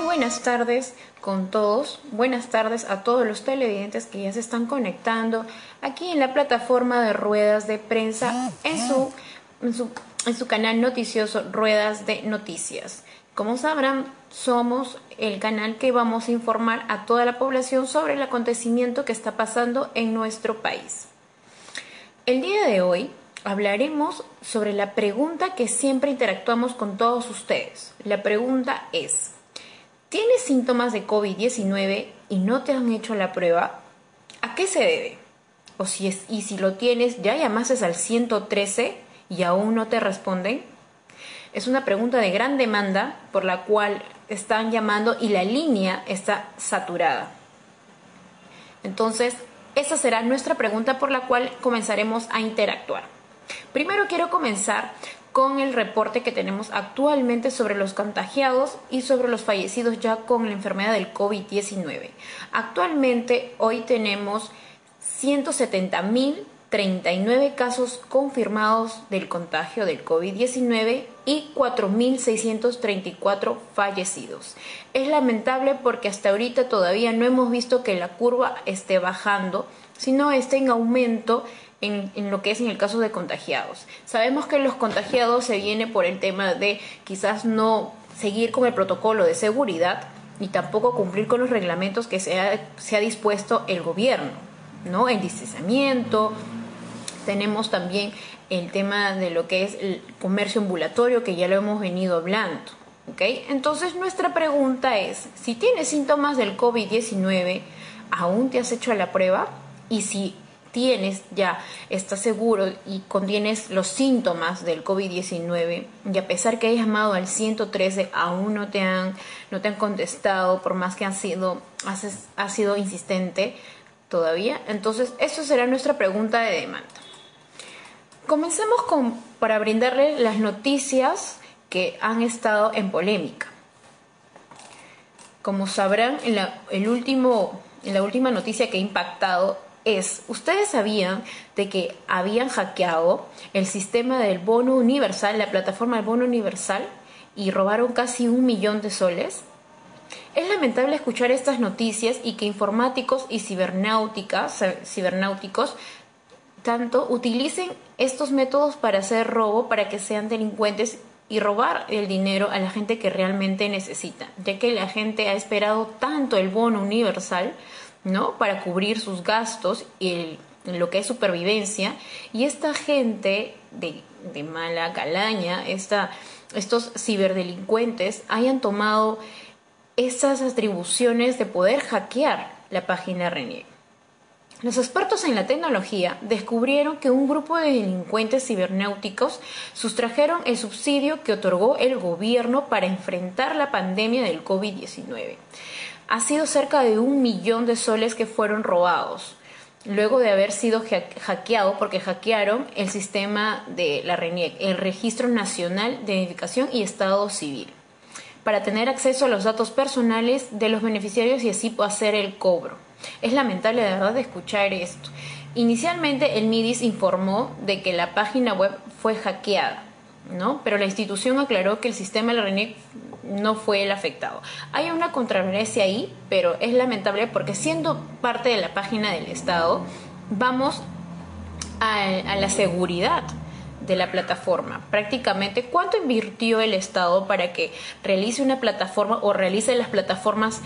Muy buenas tardes con todos. Buenas tardes a todos los televidentes que ya se están conectando aquí en la plataforma de ruedas de prensa en su, en su, en su canal noticioso Ruedas de Noticias. Como sabrán, somos el canal que vamos a informar a toda la población sobre el acontecimiento que está pasando en nuestro país. El día de hoy hablaremos sobre la pregunta que siempre interactuamos con todos ustedes. La pregunta es, ¿tienes síntomas de COVID-19 y no te han hecho la prueba? ¿A qué se debe? O si es, y si lo tienes, ¿ya llamases al 113 y aún no te responden? Es una pregunta de gran demanda por la cual están llamando y la línea está saturada. Entonces, esa será nuestra pregunta por la cual comenzaremos a interactuar. Primero quiero comenzar con el reporte que tenemos actualmente sobre los contagiados y sobre los fallecidos ya con la enfermedad del COVID-19. Actualmente hoy tenemos 170.039 casos confirmados del contagio del COVID-19 y 4.634 fallecidos. Es lamentable porque hasta ahorita todavía no hemos visto que la curva esté bajando, sino esté en aumento en, lo que es en el caso de contagiados. Sabemos que los contagiados se viene por el tema de quizás no seguir con el protocolo de seguridad ni tampoco cumplir con los reglamentos que se ha, se ha dispuesto el gobierno, ¿no? El distanciamiento. Tenemos también el tema de lo que es el comercio ambulatorio, que ya lo hemos venido hablando. ¿okay? Entonces nuestra pregunta es, si tienes síntomas del COVID-19, ¿aún te has hecho la prueba? Y si tienes ya, estás seguro y contienes los síntomas del COVID-19 y a pesar que hayas llamado al 113 aún no te han, no te han contestado por más que han sido, has, sido insistente todavía, entonces eso será nuestra pregunta de demanda. Comencemos con, para brindarle las noticias que han estado en polémica. Como sabrán, en la, el último, en la última noticia que ha impactado es, ¿ustedes sabían de que habían hackeado el sistema del bono universal, la plataforma del bono universal, y robaron casi un millón de soles? Es lamentable escuchar estas noticias y que informáticos y cibernáuticas, cibernáuticos tanto utilicen estos métodos para hacer robo, para que sean delincuentes y robar el dinero a la gente que realmente necesita, ya que la gente ha esperado tanto el bono universal ¿no? Para cubrir sus gastos y lo que es supervivencia. Y esta gente de, mala calaña, esta, estos ciberdelincuentes, hayan tomado esas atribuciones de poder hackear la página RENIEC. Los expertos en la tecnología descubrieron que un grupo de delincuentes cibernéuticos sustrajeron el subsidio que otorgó el gobierno para enfrentar la pandemia del COVID-19 ha sido cerca de un millón de soles que fueron robados luego de haber sido hackeado porque hackearon el sistema de la RENIEC, el Registro Nacional de Identificación y Estado Civil, para tener acceso a los datos personales de los beneficiarios y así hacer el cobro. Es lamentable de verdad escuchar esto. Inicialmente el MIDIS informó de que la página web fue hackeada, ¿no? Pero la institución aclaró que el sistema de la RENIEC no fue el afectado. Hay una controversia ahí, pero es lamentable porque siendo parte de la página del Estado, vamos a, la seguridad de la plataforma. Prácticamente, ¿cuánto invirtió el Estado para que realice una plataforma o realice las plataformas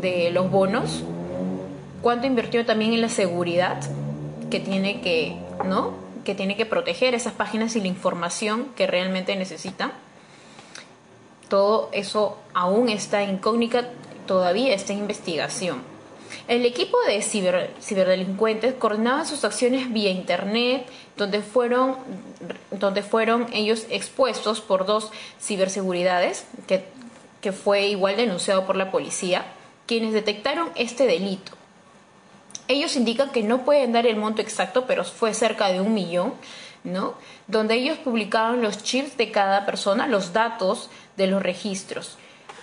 de los bonos? ¿Cuánto invirtió también en la seguridad que tiene que, ¿no? que tiene que proteger esas páginas y la información que realmente necesitan? Todo eso aún está incógnita, todavía está en investigación. El equipo de ciberdelincuentes coordinaba sus acciones vía Internet, donde fueron, donde fueron ellos expuestos por dos ciberseguridades, que, fue igual denunciado por la policía, quienes detectaron este delito. Ellos indican que no pueden dar el monto exacto, pero fue cerca de un millón, ¿no? Donde ellos publicaban los chips de cada persona, los datos de los registros.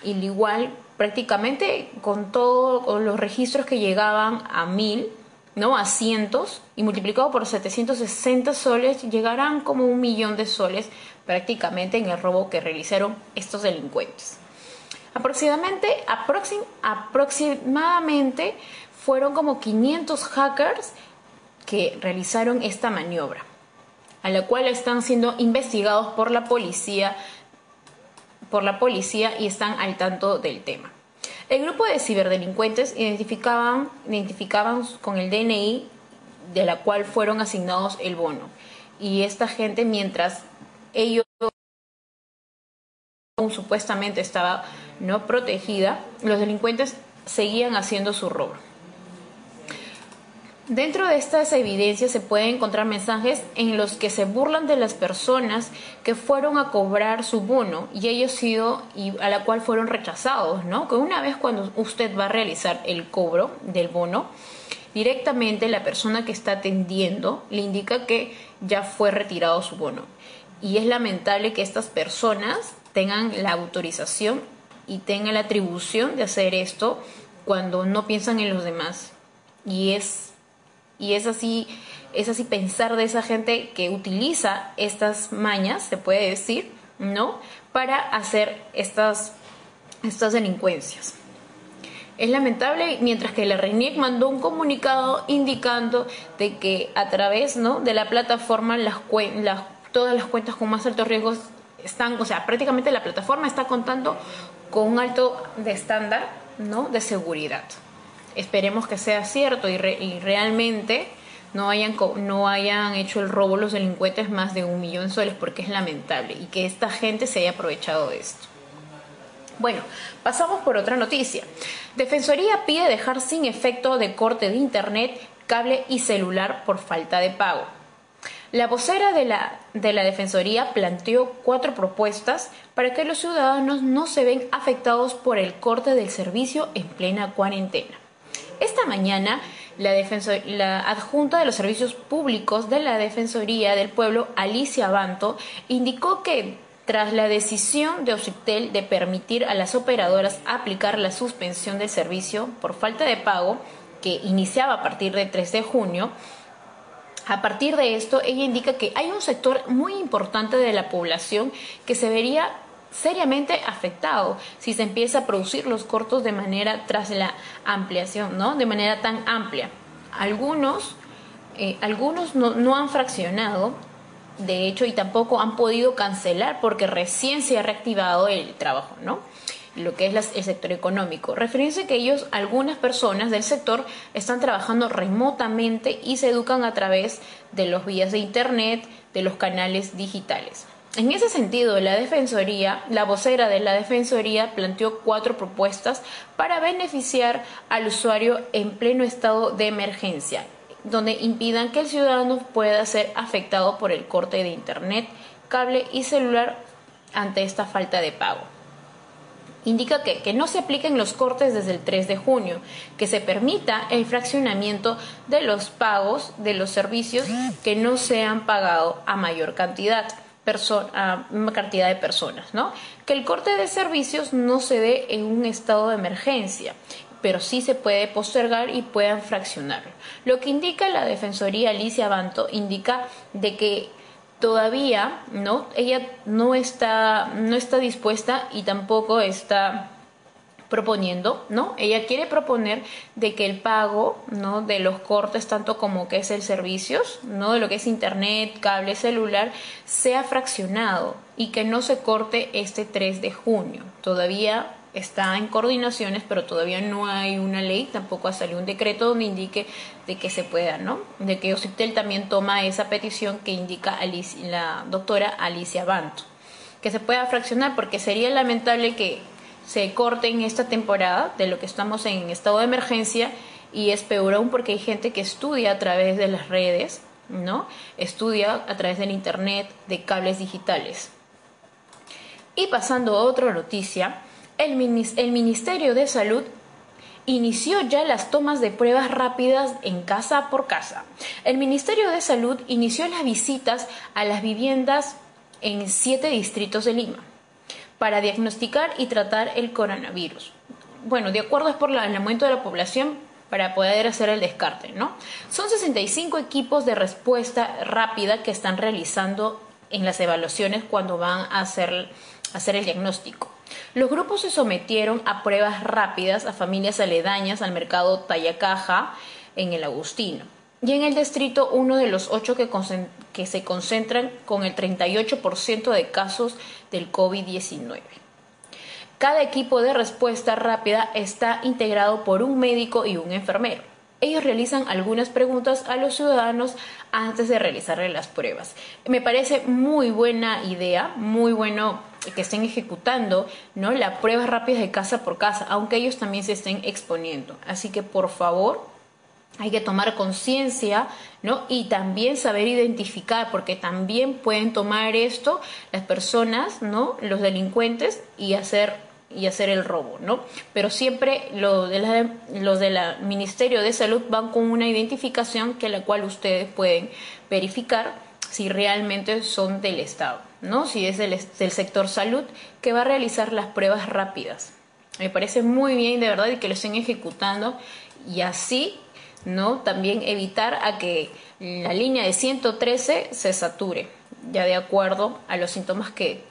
Y igual, prácticamente con todos los registros que llegaban a mil, ¿no? A cientos, y multiplicado por 760 soles, llegarán como un millón de soles prácticamente en el robo que realizaron estos delincuentes. Aproximadamente, aproximadamente fueron como 500 hackers que realizaron esta maniobra, a la cual están siendo investigados por la policía, por la policía y están al tanto del tema. El grupo de ciberdelincuentes identificaban, identificaban con el DNI de la cual fueron asignados el bono. Y esta gente, mientras ellos supuestamente estaba no protegida, los delincuentes seguían haciendo su robo. Dentro de estas evidencias se pueden encontrar mensajes en los que se burlan de las personas que fueron a cobrar su bono y ellos sido a la cual fueron rechazados, ¿no? Que una vez cuando usted va a realizar el cobro del bono, directamente la persona que está atendiendo le indica que ya fue retirado su bono. Y es lamentable que estas personas tengan la autorización y tengan la atribución de hacer esto cuando no piensan en los demás. Y es y es así, es así pensar de esa gente que utiliza estas mañas, se puede decir, ¿no? Para hacer estas, estas delincuencias. Es lamentable, mientras que la RENIEC mandó un comunicado indicando de que a través ¿no? de la plataforma las, las, todas las cuentas con más altos riesgos están, o sea, prácticamente la plataforma está contando con un alto de estándar ¿no? de seguridad. Esperemos que sea cierto y, realmente no hayan, no hayan hecho el robo los delincuentes más de un millón soles porque es lamentable y que esta gente se haya aprovechado de esto. Bueno, pasamos por otra noticia. Defensoría pide dejar sin efecto de corte de internet, cable y celular por falta de pago. La vocera de la, de la Defensoría planteó cuatro propuestas para que los ciudadanos no se ven afectados por el corte del servicio en plena cuarentena. Esta mañana, la, la, adjunta de los servicios públicos de la Defensoría del Pueblo, Alicia Banto, indicó que tras la decisión de Occitel de permitir a las operadoras aplicar la suspensión del servicio por falta de pago, que iniciaba a partir del 3 de junio, a partir de esto, ella indica que hay un sector muy importante de la población que se vería seriamente afectado si se empieza a producir los cortos de manera tras la ampliación, ¿no? De manera tan amplia. Algunos, eh, algunos no, han fraccionado, de hecho, y tampoco han podido cancelar porque recién se ha reactivado el trabajo, ¿no? Lo que es el sector económico. Referirse que ellos, algunas personas del sector, están trabajando remotamente y se educan a través de los vías de Internet, de los canales digitales. En ese sentido, la Defensoría, la vocera de la Defensoría planteó cuatro propuestas para beneficiar al usuario en pleno estado de emergencia, donde impidan que el ciudadano pueda ser afectado por el corte de Internet, cable y celular ante esta falta de pago. Indica que, no se apliquen los cortes desde el 3 de junio, que se permita el fraccionamiento de los pagos de los servicios que no se han pagado a mayor cantidad una cantidad de personas, ¿no? Que el corte de servicios no se dé en un estado de emergencia, pero sí se puede postergar y puedan fraccionar. Lo que indica la Defensoría Alicia Banto indica de que todavía, ¿no? Ella no está, no está dispuesta y tampoco está proponiendo, ¿no? Ella quiere proponer de que el pago, ¿no? De los cortes, tanto como que es el servicios, ¿no? De lo que es internet, cable, celular, sea fraccionado y que no se corte este 3 de junio. Todavía está en coordinaciones, pero todavía no hay una ley, tampoco ha salido un decreto donde indique de que se pueda, ¿no? De que Ocitel también toma esa petición que indica la doctora Alicia Banto, que se pueda fraccionar porque sería lamentable que se corte en esta temporada de lo que estamos en estado de emergencia y es peor aún porque hay gente que estudia a través de las redes, ¿no? Estudia a través del internet, de cables digitales. Y pasando a otra noticia, el, el Ministerio de Salud inició ya las tomas de pruebas rápidas en casa por casa. El Ministerio de Salud inició las visitas a las viviendas en siete distritos de Lima para diagnosticar y tratar el coronavirus. Bueno, de acuerdo es por el aumento de la población para poder hacer el descarte, ¿no? Son 65 equipos de respuesta rápida que están realizando en las evaluaciones cuando van a hacer, hacer el diagnóstico. Los grupos se sometieron a pruebas rápidas a familias aledañas al mercado Tallacaja en el Agustino y en el distrito uno de los ocho que, que se concentran con el 38% de casos del COVID-19. Cada equipo de respuesta rápida está integrado por un médico y un enfermero. Ellos realizan algunas preguntas a los ciudadanos antes de realizarle las pruebas. Me parece muy buena idea, muy bueno que estén ejecutando ¿no? las pruebas rápidas de casa por casa, aunque ellos también se estén exponiendo. Así que por favor, hay que tomar conciencia, ¿no? Y también saber identificar, porque también pueden tomar esto las personas, ¿no? Los delincuentes y hacer y hacer el robo, ¿no? Pero siempre los de los del Ministerio de Salud van con una identificación que la cual ustedes pueden verificar si realmente son del Estado, ¿no? Si es del, del sector salud que va a realizar las pruebas rápidas. Me parece muy bien de verdad y que lo estén ejecutando y así, ¿no? También evitar a que la línea de 113 se sature, ya de acuerdo a los síntomas que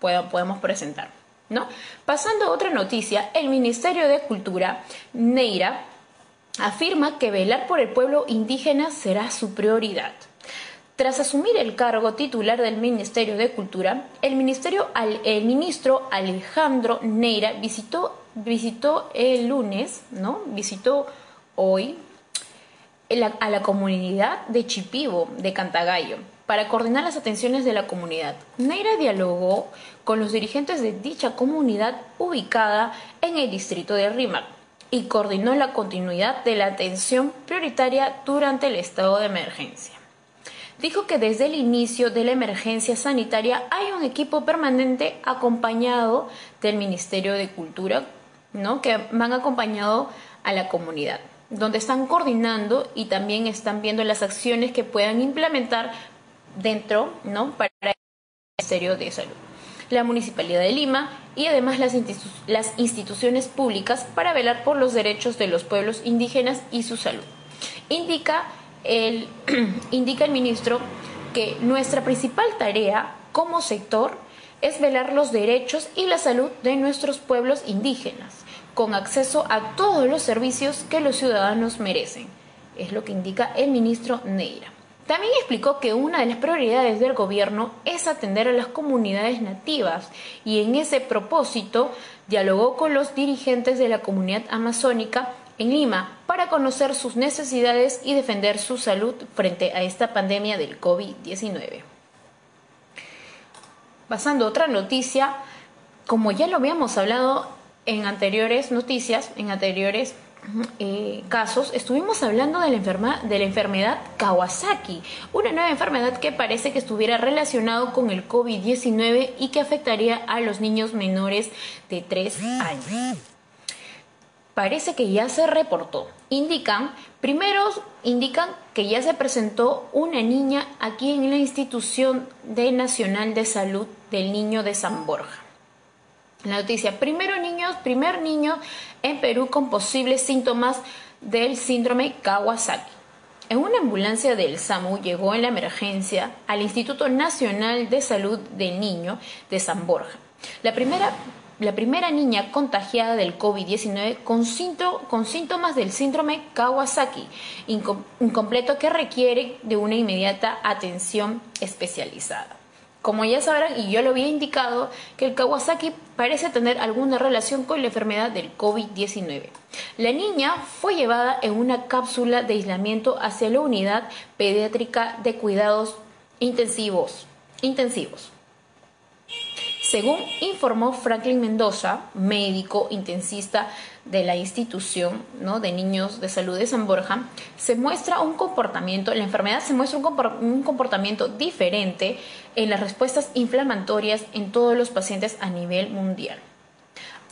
podemos presentar. ¿no? Pasando a otra noticia, el Ministerio de Cultura, Neira, afirma que velar por el pueblo indígena será su prioridad. Tras asumir el cargo titular del Ministerio de Cultura, el, ministerio, el ministro Alejandro Neira visitó, visitó el lunes, ¿no? Visitó hoy a la comunidad de Chipivo, de Cantagallo, para coordinar las atenciones de la comunidad. Neira dialogó con los dirigentes de dicha comunidad ubicada en el distrito de Rímac y coordinó la continuidad de la atención prioritaria durante el estado de emergencia. Dijo que desde el inicio de la emergencia sanitaria hay un equipo permanente acompañado del Ministerio de Cultura, ¿no? que van acompañado a la comunidad donde están coordinando y también están viendo las acciones que puedan implementar dentro, ¿no? Para el Ministerio de Salud, la Municipalidad de Lima y además las, las instituciones públicas para velar por los derechos de los pueblos indígenas y su salud. Indica el, indica el ministro que nuestra principal tarea como sector es velar los derechos y la salud de nuestros pueblos indígenas, con acceso a todos los servicios que los ciudadanos merecen. Es lo que indica el ministro Neira. También explicó que una de las prioridades del gobierno es atender a las comunidades nativas y en ese propósito dialogó con los dirigentes de la comunidad amazónica en Lima para conocer sus necesidades y defender su salud frente a esta pandemia del COVID-19. Pasando a otra noticia, como ya lo habíamos hablado en anteriores noticias, en anteriores eh, casos, estuvimos hablando de la, de enfermedad Kawasaki, una nueva enfermedad que parece que estuviera relacionado con el COVID-19 y que afectaría a los niños menores de 3 años. Parece que ya se reportó. Indican, primero indican que ya se presentó una niña aquí en la institución de Nacional de Salud del Niño de San Borja. La noticia, primero niños, primer niño en Perú con posibles síntomas del síndrome Kawasaki. En una ambulancia del SAMU llegó en la emergencia al Instituto Nacional de Salud del Niño de San Borja. La primera, la primera niña contagiada del COVID-19 con, con, síntomas del síndrome Kawasaki, incompleto que requiere de una inmediata atención especializada. Como ya sabrán, y yo lo había indicado, que el Kawasaki parece tener alguna relación con la enfermedad del COVID-19. La niña fue llevada en una cápsula de aislamiento hacia la unidad pediátrica de cuidados intensivos. intensivos. Según informó Franklin Mendoza, médico intensista de la institución ¿no? de niños de salud de San Borja, se muestra un comportamiento, la enfermedad se muestra un comportamiento diferente en las respuestas inflamatorias en todos los pacientes a nivel mundial.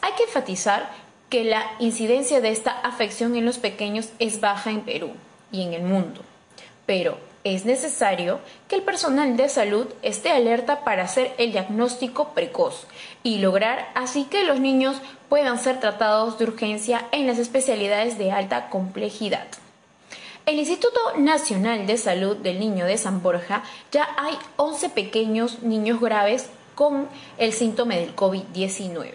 Hay que enfatizar que la incidencia de esta afección en los pequeños es baja en Perú y en el mundo, pero es necesario que el personal de salud esté alerta para hacer el diagnóstico precoz y lograr así que los niños puedan ser tratados de urgencia en las especialidades de alta complejidad. El Instituto Nacional de Salud del Niño de San Borja ya hay 11 pequeños niños graves con el síntoma del COVID-19.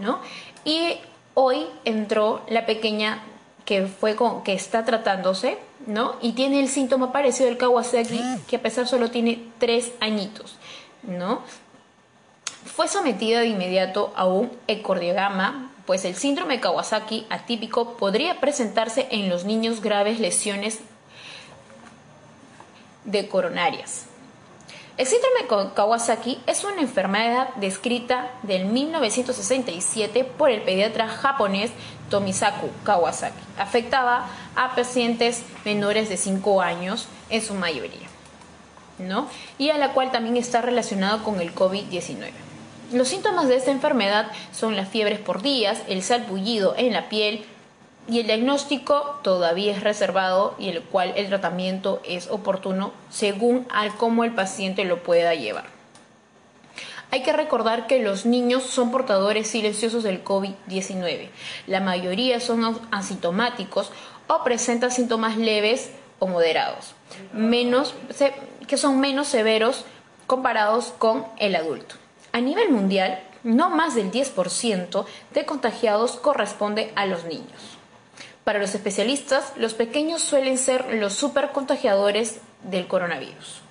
¿no? Y hoy entró la pequeña que fue con, que está tratándose, ¿no? Y tiene el síntoma parecido al Kawasaki, que a pesar solo tiene tres añitos, ¿no? Fue sometida de inmediato a un ecocardiograma, pues el síndrome de Kawasaki atípico podría presentarse en los niños graves lesiones de coronarias. El síndrome de Kawasaki es una enfermedad descrita del 1967 por el pediatra japonés Tomisaku Kawasaki. Afectaba a pacientes menores de 5 años en su mayoría, ¿no? Y a la cual también está relacionado con el COVID-19. Los síntomas de esta enfermedad son las fiebres por días, el salpullido en la piel, y el diagnóstico todavía es reservado y el cual el tratamiento es oportuno según al cómo el paciente lo pueda llevar. Hay que recordar que los niños son portadores silenciosos del COVID-19. La mayoría son asintomáticos o presentan síntomas leves o moderados, menos, que son menos severos comparados con el adulto. A nivel mundial, no más del 10% de contagiados corresponde a los niños. Para los especialistas, los pequeños suelen ser los supercontagiadores del coronavirus.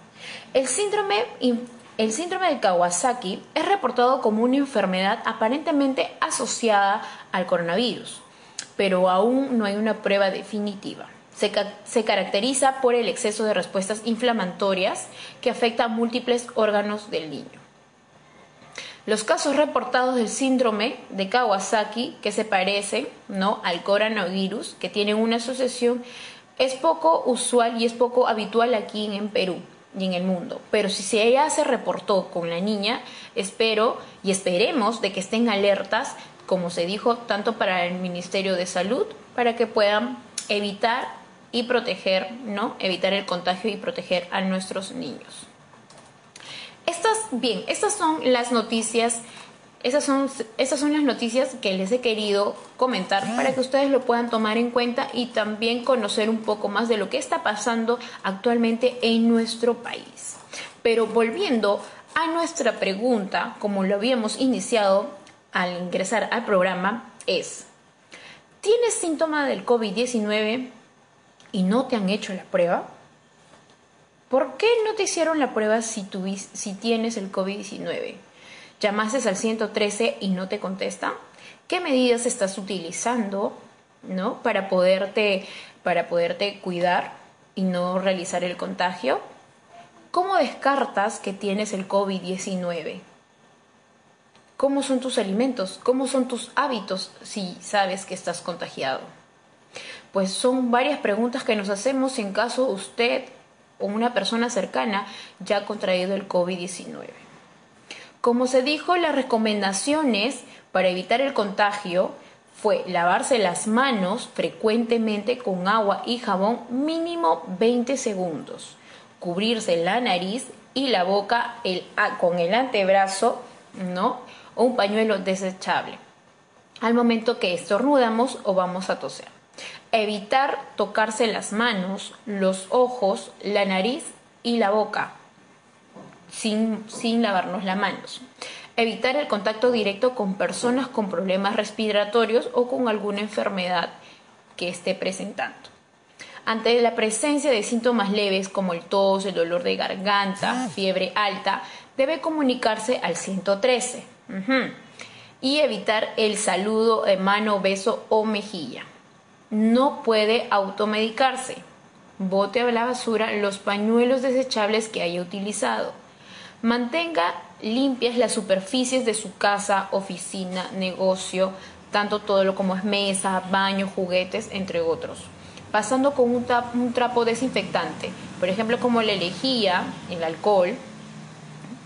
El síndrome, el síndrome de Kawasaki es reportado como una enfermedad aparentemente asociada al coronavirus, pero aún no hay una prueba definitiva. Se, caracteriza por el exceso de respuestas inflamatorias que afecta a múltiples órganos del niño. Los casos reportados del síndrome de Kawasaki, que se parece ¿no? al coronavirus, que tienen una asociación, es poco usual y es poco habitual aquí en Perú y en el mundo. Pero si ella se reportó con la niña, espero y esperemos de que estén alertas, como se dijo, tanto para el Ministerio de Salud, para que puedan evitar y proteger, ¿no? Evitar el contagio y proteger a nuestros niños. Estas, bien, estas son las noticias, esas son, son las noticias que les he querido comentar para que ustedes lo puedan tomar en cuenta y también conocer un poco más de lo que está pasando actualmente en nuestro país. Pero volviendo a nuestra pregunta, como lo habíamos iniciado al ingresar al programa, es, ¿tienes síntomas del COVID-19 y no te han hecho la prueba? ¿Por qué no te hicieron la prueba si, si tienes el COVID-19? ¿Llamaste al 113 y no te contesta? ¿Qué medidas estás utilizando ¿no? para, poderte, para poderte cuidar y no realizar el contagio? ¿Cómo descartas que tienes el COVID-19? ¿Cómo son tus alimentos? ¿Cómo son tus hábitos si sabes que estás contagiado? Pues son varias preguntas que nos hacemos en caso usted o una persona cercana ya ha contraído el COVID-19. Como se dijo, las recomendaciones para evitar el contagio fue lavarse las manos frecuentemente con agua y jabón mínimo 20 segundos, cubrirse la nariz y la boca con el antebrazo, ¿no? O un pañuelo desechable al momento que estornudamos o vamos a toser. Evitar tocarse las manos, los ojos, la nariz y la boca sin, sin lavarnos las manos. Evitar el contacto directo con personas con problemas respiratorios o con alguna enfermedad que esté presentando. Ante la presencia de síntomas leves como el tos, el dolor de garganta, fiebre alta, debe comunicarse al 113 y evitar el saludo de mano, beso o mejilla no puede automedicarse. Bote a la basura los pañuelos desechables que haya utilizado. Mantenga limpias las superficies de su casa, oficina, negocio, tanto todo lo como es mesa, baño, juguetes, entre otros. Pasando con un, trapo desinfectante, por ejemplo como la lejía, el alcohol.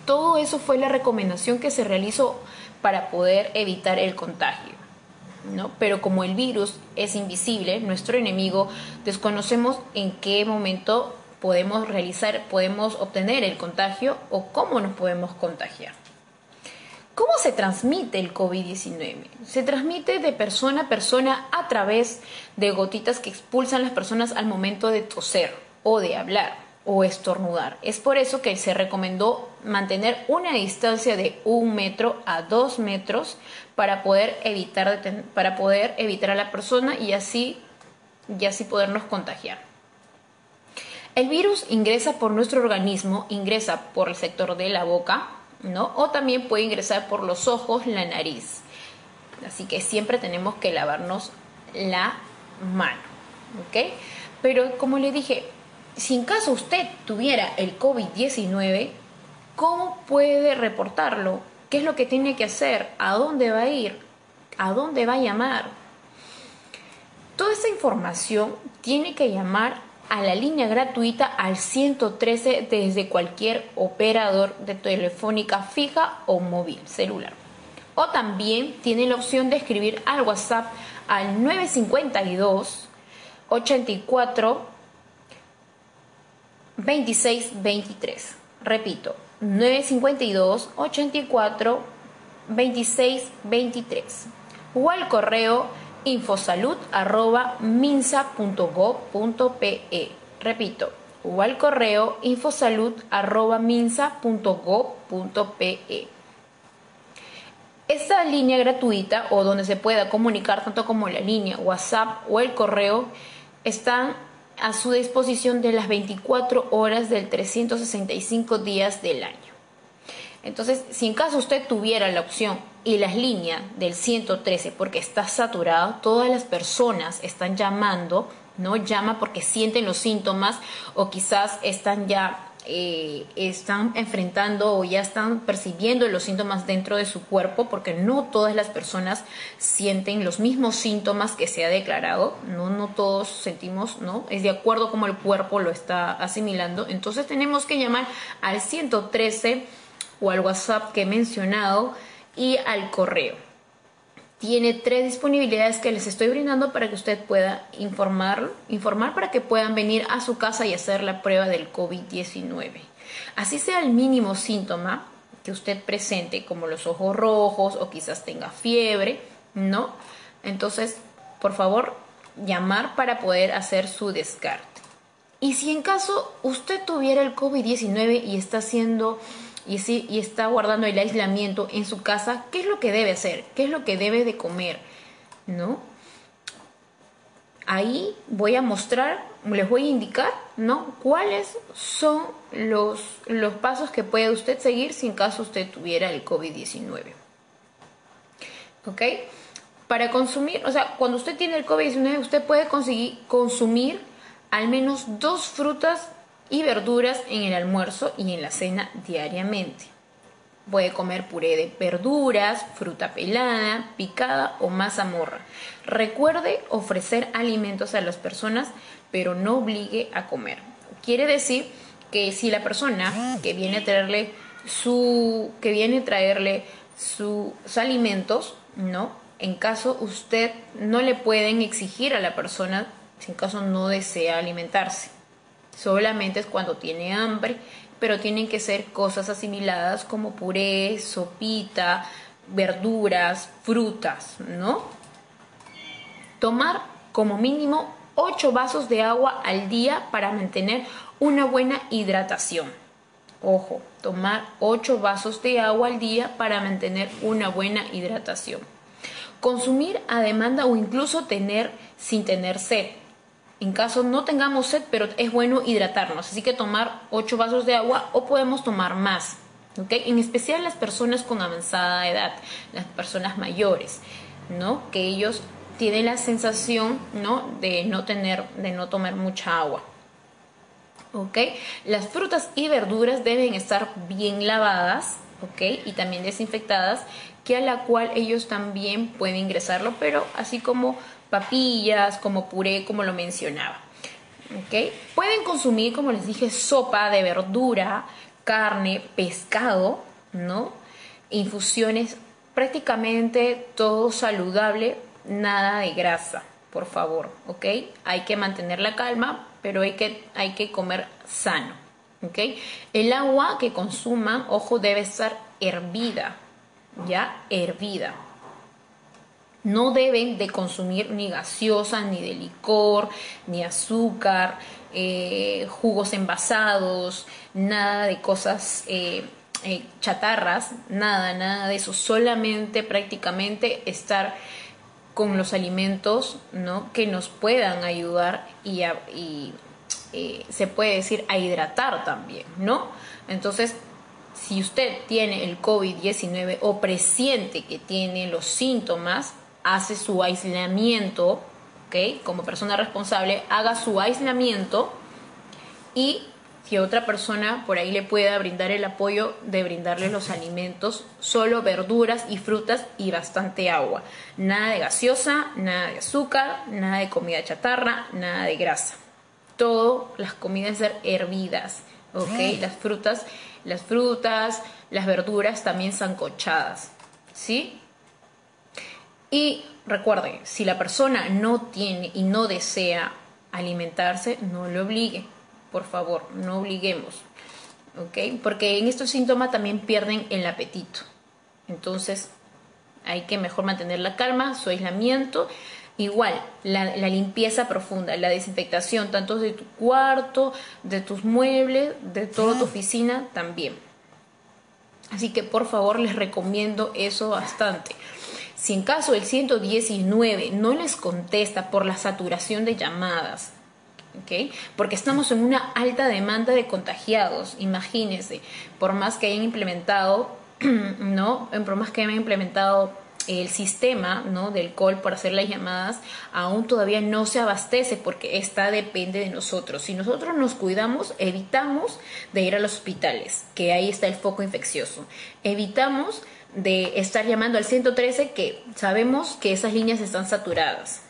Todo eso fue la recomendación que se realizó para poder evitar el contagio. Pero como el virus es invisible, nuestro enemigo, desconocemos en qué momento podemos realizar, podemos obtener el contagio o cómo nos podemos contagiar. ¿Cómo se transmite el COVID-19? Se transmite de persona a persona a través de gotitas que expulsan las personas al momento de toser o de hablar. o estornudar. Es por eso que se recomendó mantener una distancia de un metro a dos metros para poder evitar, para poder evitar a la persona y así, y así podernos contagiar. El virus ingresa por nuestro organismo, ingresa por el sector de la boca, ¿no? O también puede ingresar por los ojos, la nariz. Así que siempre tenemos que lavarnos la mano, ¿ok? Pero como le dije, si en caso usted tuviera el COVID-19, ¿cómo puede reportarlo? ¿Qué es lo que tiene que hacer? ¿A dónde va a ir? ¿A dónde va a llamar? Toda esa información tiene que llamar a la línea gratuita al 113 desde cualquier operador de telefónica fija o móvil celular. O también tiene la opción de escribir al WhatsApp al 952 84 2623. Repito, 952 84 2623. O al correo infosalud arroba minsa.gov.pe. Repito, o al correo infosalud arroba minsa.gov.pe. Esta línea gratuita o donde se pueda comunicar tanto como la línea WhatsApp o el correo están a su disposición de las 24 horas del 365 días del año. Entonces, si en caso usted tuviera la opción y las líneas del 113 porque está saturado, todas las personas están llamando, ¿no? Llama porque sienten los síntomas o quizás están ya eh, están enfrentando o ya están percibiendo los síntomas dentro de su cuerpo, porque no todas las personas sienten los mismos síntomas que se ha declarado, no, no todos sentimos, ¿no? Es de acuerdo como el cuerpo lo está asimilando. Entonces tenemos que llamar al 113 o al WhatsApp que he mencionado y al correo tiene tres disponibilidades que les estoy brindando para que usted pueda informar, informar para que puedan venir a su casa y hacer la prueba del COVID-19. Así sea el mínimo síntoma que usted presente, como los ojos rojos o quizás tenga fiebre, ¿no? Entonces, por favor, llamar para poder hacer su descarte. Y si en caso usted tuviera el COVID-19 y está haciendo y, si, y está guardando el aislamiento en su casa, ¿qué es lo que debe hacer? ¿Qué es lo que debe de comer? ¿No? Ahí voy a mostrar, les voy a indicar, ¿no? ¿Cuáles son los, los pasos que puede usted seguir si en caso usted tuviera el COVID-19? ¿Ok? Para consumir, o sea, cuando usted tiene el COVID-19, usted puede conseguir consumir al menos dos frutas y verduras en el almuerzo y en la cena diariamente. Puede comer puré de verduras, fruta pelada, picada o mazamorra. Recuerde ofrecer alimentos a las personas, pero no obligue a comer. Quiere decir que si la persona que viene a traerle su que viene a traerle sus alimentos, ¿no? En caso usted no le pueden exigir a la persona si en caso no desea alimentarse. Solamente es cuando tiene hambre, pero tienen que ser cosas asimiladas como puré, sopita, verduras, frutas, ¿no? Tomar como mínimo 8 vasos de agua al día para mantener una buena hidratación. Ojo, tomar 8 vasos de agua al día para mantener una buena hidratación. Consumir a demanda o incluso tener sin tener sed en caso no tengamos sed, pero es bueno hidratarnos, así que tomar 8 vasos de agua o podemos tomar más. En especial las personas con avanzada edad, las personas mayores, ¿no? que ellos tienen la sensación ¿no? de no tener, de no tomar mucha agua. ¿okay? Las frutas y verduras deben estar bien lavadas ¿okay? y también desinfectadas, que a la cual ellos también pueden ingresarlo, pero así como papillas, como puré, como lo mencionaba. ¿Okay? Pueden consumir, como les dije, sopa de verdura, carne, pescado, ¿no? Infusiones, prácticamente todo saludable, nada de grasa, por favor. Hay que mantener la calma, pero hay que, hay que comer sano. El agua que consuman, ojo, debe estar hervida, ya hervida, No deben de consumir ni gaseosa, ni de licor, ni azúcar, eh, jugos envasados, nada de cosas eh, eh, chatarras, nada, nada de eso. Solamente prácticamente estar con los alimentos ¿no? que nos puedan ayudar y, y se puede decir a hidratar también, ¿no? Entonces, si usted tiene el COVID-19 o presiente que tiene los síntomas, hace su aislamiento, ¿ok? Como persona responsable, haga su aislamiento y que otra persona por ahí le pueda brindar el apoyo de brindarle los alimentos, solo verduras y frutas y bastante agua. Nada de gaseosa, nada de azúcar, nada de comida chatarra, nada de grasa. Todo las comidas ser hervidas, ¿ok? Las frutas, las frutas, las verduras también sancochadas, ¿sí? Y recuerden, si la persona no tiene y no desea alimentarse, no le obligue. Por favor, no obliguemos. ¿Ok? Porque en estos síntomas también pierden el apetito. Entonces, hay que mejor mantener la calma, su aislamiento. Igual, la, la, limpieza profunda, la desinfectación, tanto de tu cuarto, de tus muebles, de toda tu oficina también. Así que por favor les recomiendo eso bastante. Si en caso el 119 no les contesta por la saturación de llamadas, ¿okay? porque estamos en una alta demanda de contagiados, imagínense, por más que hayan implementado, ¿no? Por más que hayan implementado el sistema ¿no? del call por hacer las llamadas aún todavía no se abastece porque esta depende de nosotros. Si nosotros nos cuidamos, evitamos de ir a los hospitales, que ahí está el foco infeccioso. Evitamos de estar llamando al 113 que sabemos que esas líneas están saturadas.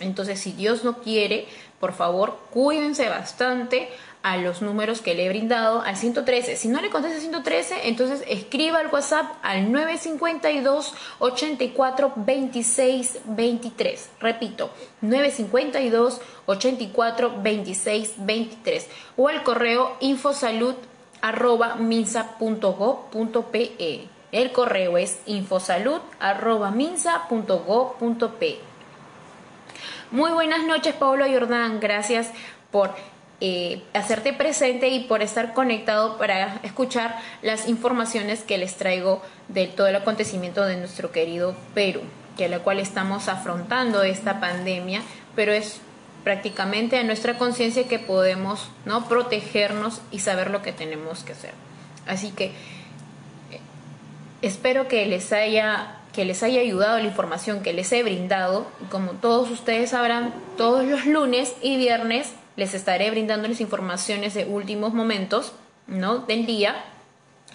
Entonces, si Dios no quiere, por favor, cuídense bastante a los números que le he brindado al 113. Si no le contesta al 113, entonces escriba al WhatsApp al 952 84 26 23. Repito, 952 84 26 23 o al correo infosalud arroba minsa.gov.pe. El correo es infosalud.minsa.gov.p. Muy buenas noches, Pablo Jordán. Gracias por eh, hacerte presente y por estar conectado para escuchar las informaciones que les traigo de todo el acontecimiento de nuestro querido Perú, que a la cual estamos afrontando esta pandemia, pero es prácticamente a nuestra conciencia que podemos no protegernos y saber lo que tenemos que hacer. Así que Espero que les haya que les haya ayudado la información que les he brindado. Como todos ustedes sabrán, todos los lunes y viernes les estaré brindando las informaciones de últimos momentos ¿no? del día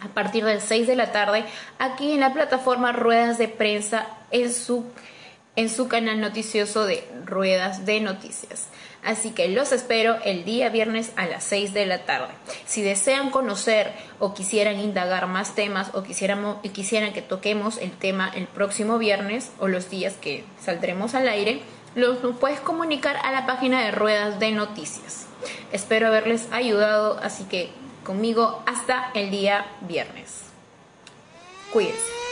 a partir de 6 de la tarde aquí en la plataforma Ruedas de Prensa en su, en su canal noticioso de Ruedas de Noticias. Así que los espero el día viernes a las 6 de la tarde. Si desean conocer o quisieran indagar más temas o quisieran, que toquemos el tema el próximo viernes o los días que saldremos al aire, los puedes comunicar a la página de Ruedas de Noticias. Espero haberles ayudado, así que conmigo hasta el día viernes. Cuídense.